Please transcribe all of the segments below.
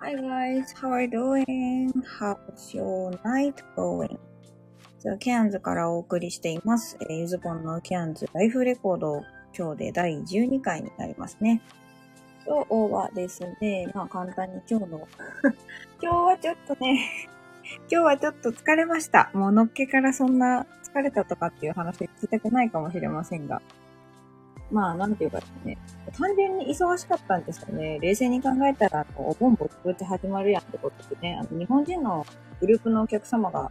Hi guys, how are you doing? How's your night going? じゃあ、ケアンズからお送りしています。えーゆずぽんのケアンズライフレコード、今日で第12回になりますね。今日はですね、まあ簡単に今日の、今日はちょっとね、今日はちょっと疲れました。もうのっけからそんな疲れたとかっていう話聞きたくないかもしれませんが。まあ、なんていうかですね。単純に忙しかったんですよね。冷静に考えたら、お盆ぼちぼち始まるやんってことでね、あの、日本人のグループのお客様が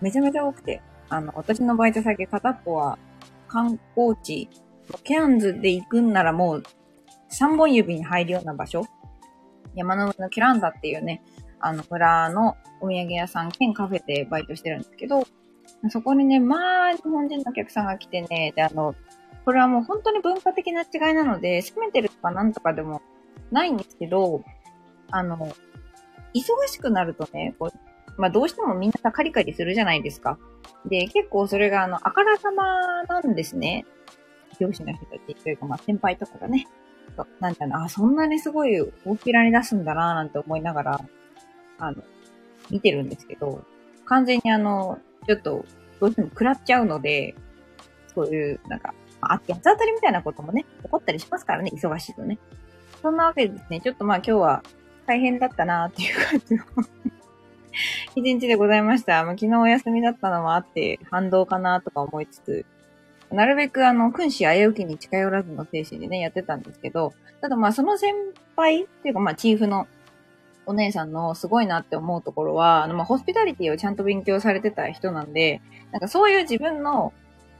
めちゃめちゃ多くて、あの、私のバイト先片っぽは観光地、ケアンズで行くんならもう3本指に入るような場所山の上のキランダっていうね、あの村のお土産屋さん兼カフェでバイトしてるんですけど、そこにね、まあ、日本人のお客さんが来てね、で、あの、これはもう本当に文化的な違いなので、責めてるとかなんとかでもないんですけど、あの、忙しくなるとね、こう、まあどうしてもみんなカリカリするじゃないですか。で、結構それがあの、あからさまなんですね。上司の人たちというか、まあ先輩とかがね。そうなんだろうな、あ、そんなにすごい大っぴらに出すんだなぁなんて思いながら、あの、見てるんですけど、完全にあの、ちょっと、どうしても食らっちゃうので、そういう、なんか、あ、八つ当たりみたいなこともね、起こったりしますからね、忙しいとね。そんなわけでですね、ちょっとまあ今日は大変だったなっていう感じの 一日でございました。まあ、昨日お休みだったのもあって、反動かなとか思いつつ、なるべくあの、君子危うきに近寄らずの精神でね、やってたんですけど、ただまあその先輩っていうかまあチーフのお姉さんのすごいなって思うところは、あのまあホスピタリティをちゃんと勉強されてた人なんで、なんかそういう自分の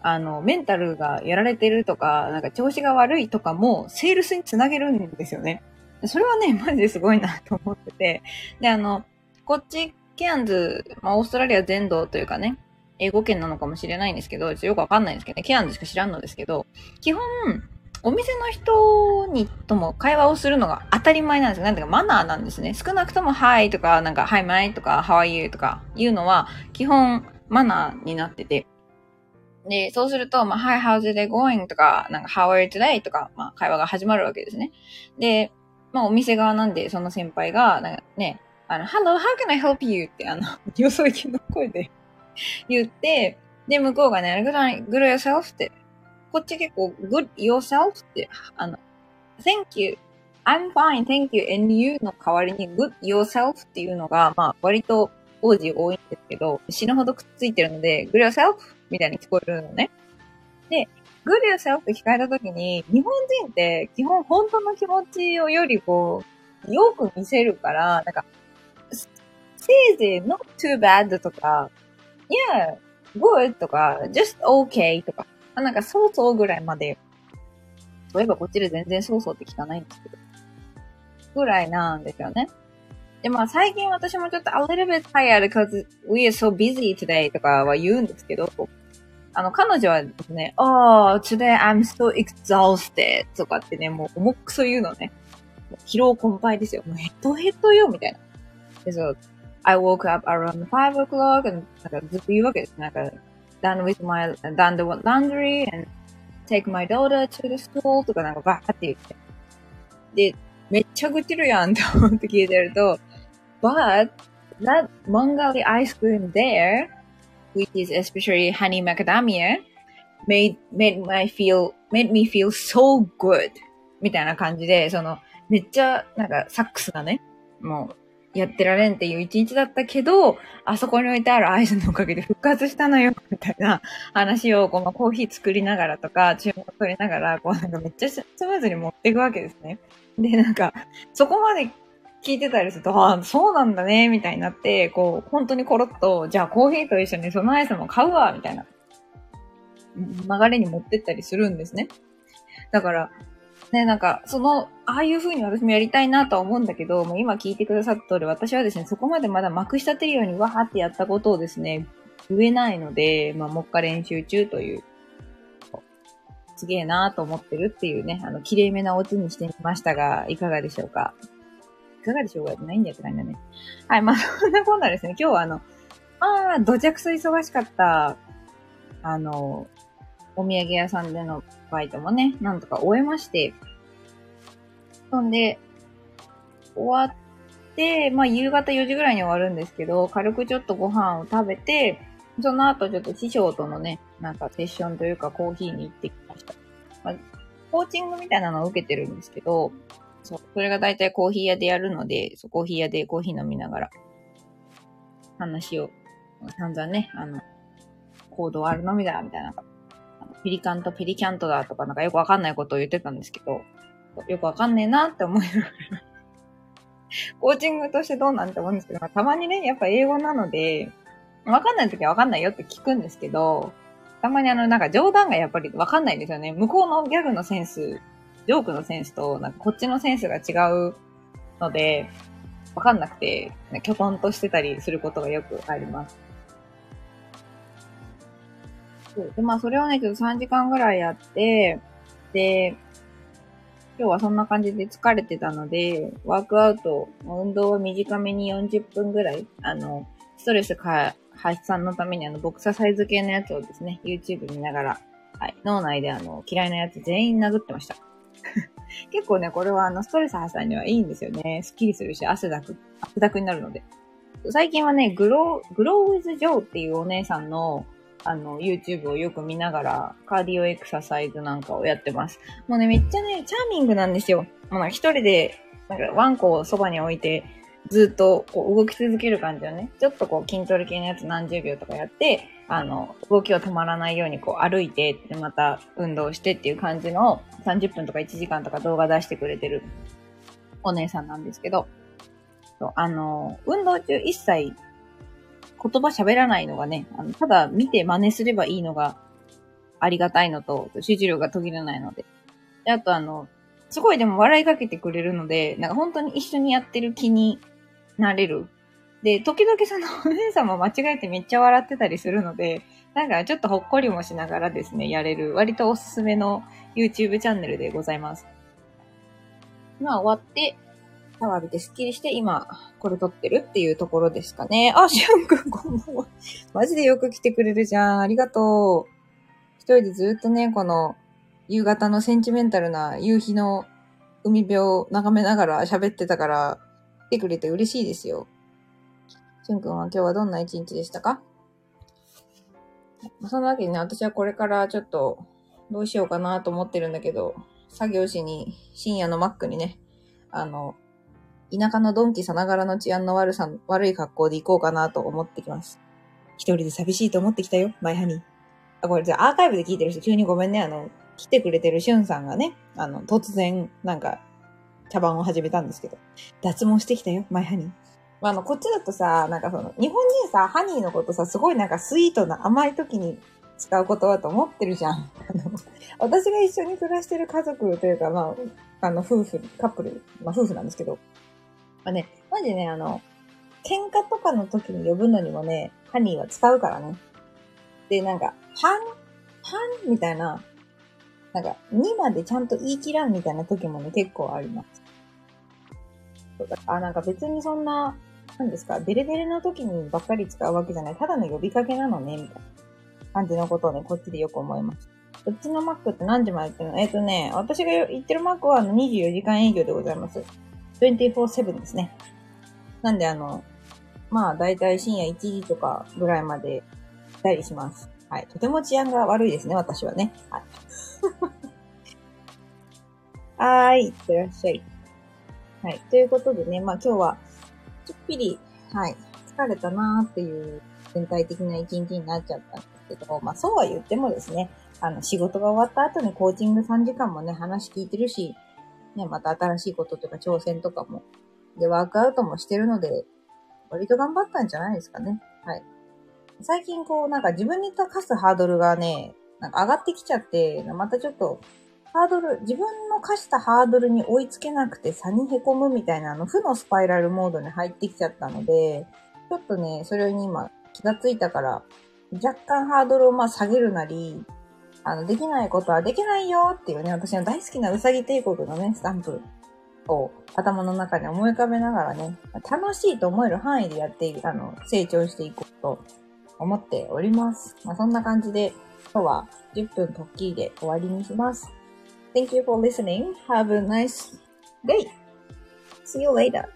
あの、メンタルがやられてるとか、なんか調子が悪いとかも、セールスにつなげるんですよね。それはね、マジですごいなと思ってて。で、あの、こっち、ケアンズ、まあ、オーストラリア全土というかね、英語圏なのかもしれないんですけど、ちょっとよくわかんないんですけどね、ケアンズしか知らんのですけど、基本、お店の人にとも会話をするのが当たり前なんですよ。なんていうかマナーなんですね。少なくとも Hi とか、なんか Hi my とか How are you とかいうのは、基本マナーになってて、で、そうすると、まあ、Hi, how's it going? とか、なんか、How are you today? とか、まあ、会話が始まるわけですね。で、まあ、お店側なんで、その先輩が、なんかね、あの、Hello, how can I help you? って、あの、よそ行きの声で言って、で、向こうがね、good, good yourself って、こっち結構、good yourself って、あの、thank you, I'm fine, thank you, and you の代わりに good yourself っていうのが、まあ、割と王子多いんですけど、死ぬほどくっついてるので、good yourself みたいに聞こえるのね。で、good yourself って聞かれたときに、日本人って基本本当の気持ちをよりこう、よく見せるから、なんか、せいぜい not too bad とか、yeah, good とか、just okay とか、あなんかそうそうぐらいまで、そういえばこっちで全然そうそうって聞かないんですけど、ぐらいなんですよね。で、まあ最近私もちょっと a little bit tired because we are so busy today とかは言うんですけど、あの、彼女はですね、oh, today I'm so exhausted とかってね、もう重くそ言うのね。疲労困憊ですよ。もうヘッドヘッドよ、みたいな。で、そう、I woke up around 5 o'clock and なんかずっと言うわけです。なんか、done with my, done the laundry and take my daughter to the school とかなんかバーって言って。で、めっちゃ愚痴るやんと思って聞いてると、but that Mongali ice cream there, which is especially honey macadamia, made, made my feel, made me feel so good みたいな感じで、その、めっちゃ、なんか、サックスがね、もう、やってられんっていう一日だったけど、あそこに置いてあるアイスのおかげで復活したのよ、みたいな話を、こう、まあ、コーヒー作りながらとか、注文取りながら、こう、なんかめっちゃスムーズに持っていくわけですね。で、なんか、そこまで聞いてたりすると、ああ、そうなんだね、みたいになって、こう、本当にコロッと、じゃあコーヒーと一緒にそのアイスも買うわ、みたいな、流れに持ってったりするんですね。だから、ね、なんか、その、ああいう風に私もやりたいなとは思うんだけど、もう今聞いてくださった通り、私はですね、そこまでまだまくし立てるようにわーってやったことをですね、言えないので、まあ、もっか練習中という、すげえなと思ってるっていうね、あの、綺麗めなオチにしてみましたが、いかがでしょうか？かがでしょうかじゃないんだよって感じだね。はい、まあ、そんなこんなですね、今日はあの、まあ、どちゃくそ忙しかった、あの、お土産屋さんでのバイトもね、なんとか終えまして、そんで、終わって、まあ夕方4時ぐらいに終わるんですけど、軽くちょっとご飯を食べて、その後ちょっと師匠とのね、なんかセッションというかコーヒーに行ってきました。まあ、コーチングみたいなのを受けてるんですけど、そう、それが大体コーヒー屋でやるので、そうコーヒー屋でコーヒー飲みながら、話を、散々ね、あの、コードあるのみだ、みたいな。ピリカンとペリキャントだとか、なんかよくわかんないことを言ってたんですけど、よくわかんねえなって思いながらコーチングとしてどうなんて思うんですけど、まあ、たまにね、やっぱ英語なので、わかんない時はわかんないよって聞くんですけど、たまにあの、なんか冗談がやっぱりわかんないんですよね。向こうのギャグのセンス、ジョークのセンスと、なんかこっちのセンスが違うので、わかんなくて、きょとんとしてたりすることがよくあります。そうで、まあそれをね、ちょっと3時間ぐらいやって、で、今日はそんな感じで疲れてたので、ワークアウト、運動は短めに40分ぐらい、あの、ストレスか発散のためにあの、ボクササイズ系のやつをですね、YouTube 見ながら、はい、脳内であの、嫌いなやつ全員殴ってました。結構ね、これはあの、ストレス発散にはいいんですよね。スッキリするし、汗だく、汗だくになるので。最近はね、グロー、グローウィズジョーっていうお姉さんの、あの、YouTube をよく見ながら、カーディオエクササイズなんかをやってます。もうね、めっちゃね、チャーミングなんですよ。もう一人で、なんかワンコをそばに置いて、ずっとこう動き続ける感じをね、ちょっとこう筋トレ系のやつ何十秒とかやって、あの、動きを止まらないようにこう歩いて、でまた運動してっていう感じの30分とか1時間とか動画出してくれてるお姉さんなんですけど、あの、運動中一切言葉喋らないのがね、あのただ見て真似すればいいのがありがたいのと、集中力が途切れないので。で、あとあの、すごいでも笑いかけてくれるので、なんか本当に一緒にやってる気になれる。で、時々その お姉さんも間違えてめっちゃ笑ってたりするので、なんかちょっとほっこりもしながらですね、やれる、割とおすすめの YouTube チャンネルでございます。まあ終わって、シャワー浴びてスッキリして、今、これ撮ってるっていうところですかね。あ、しゅんくんこんばんは。マジでよく来てくれるじゃん。ありがとう。一人でずっとね、この、夕方のセンチメンタルな夕日の海辺を眺めながら喋ってたから、てくれて嬉しいですよ。しゅんくんは今日はどんな一日でしたか？そんなわけでね、私はこれからちょっと、どうしようかなと思ってるんだけど、作業しに、深夜のマックにね、あの、田舎のドンキさながらの治安の悪さ、悪い格好で行こうかなと思ってきます。一人で寂しいと思ってきたよ、マイハニー。あ、これじゃアーカイブで聞いてる人急にごめんね。あの、来てくれてるしゅんさんがね、あの、突然、なんか、茶番を始めたんですけど、脱毛してきたよ、マイハニー。まあ、あの、こっちだとさ、なんかその、日本人さ、ハニーのことさ、すごいなんかスイートな甘い時に使う言葉と思ってるじゃん。あの、私が一緒に暮らしてる家族というか、まあ、あの、夫婦、カップル、まあ、夫婦なんですけど、まあね、マジね、あの、喧嘩とかの時に呼ぶのにもね、ハニーは使うからね。で、なんか、はん、はんみたいな、なんか、2までちゃんと言い切らんみたいな時もね、結構あります。あ、なんか別にそんな、何ですか、デレデレの時にばっかり使うわけじゃない。ただの呼びかけなのね、みたいな感じのことをね、こっちでよく思います。うちのマックって何時までやってるの？えっ、ー、とね、私が言ってるマックは24時間営業でございます。24-7ですね。なんであの、まあ大体深夜1時とかぐらいまでいたりします。はい。とても治安が悪いですね、私はね。はい。はーい。いってらっしゃい。はい。ということでね、まあ今日は、ちょっぴり、はい。疲れたなーっていう全体的な一日になっちゃったんですけど、まあそうは言ってもですね、あの、仕事が終わった後にコーチング3時間もね、話聞いてるし、ね、また新しいこととか挑戦とかも、で、ワークアウトもしてるので、割と頑張ったんじゃないですかね。はい。最近こう、なんか自分に課すハードルがね、なんか上がってきちゃって、またちょっと、ハードル、自分の課したハードルに追いつけなくて差に凹むみたいな、あの、負のスパイラルモードに入ってきちゃったので、ちょっとね、それに今気がついたから、若干ハードルをまあ下げるなり、あの、できないことはできないよっていうね、私の大好きなうさぎ帝国のね、スタンプを頭の中に思い浮かべながらね、楽しいと思える範囲でやって、あの、成長していこうと思っております。まあ、そんな感じで、今日は10分ポッキーで終わりにします。Thank you for listening. Have a nice day. See you later!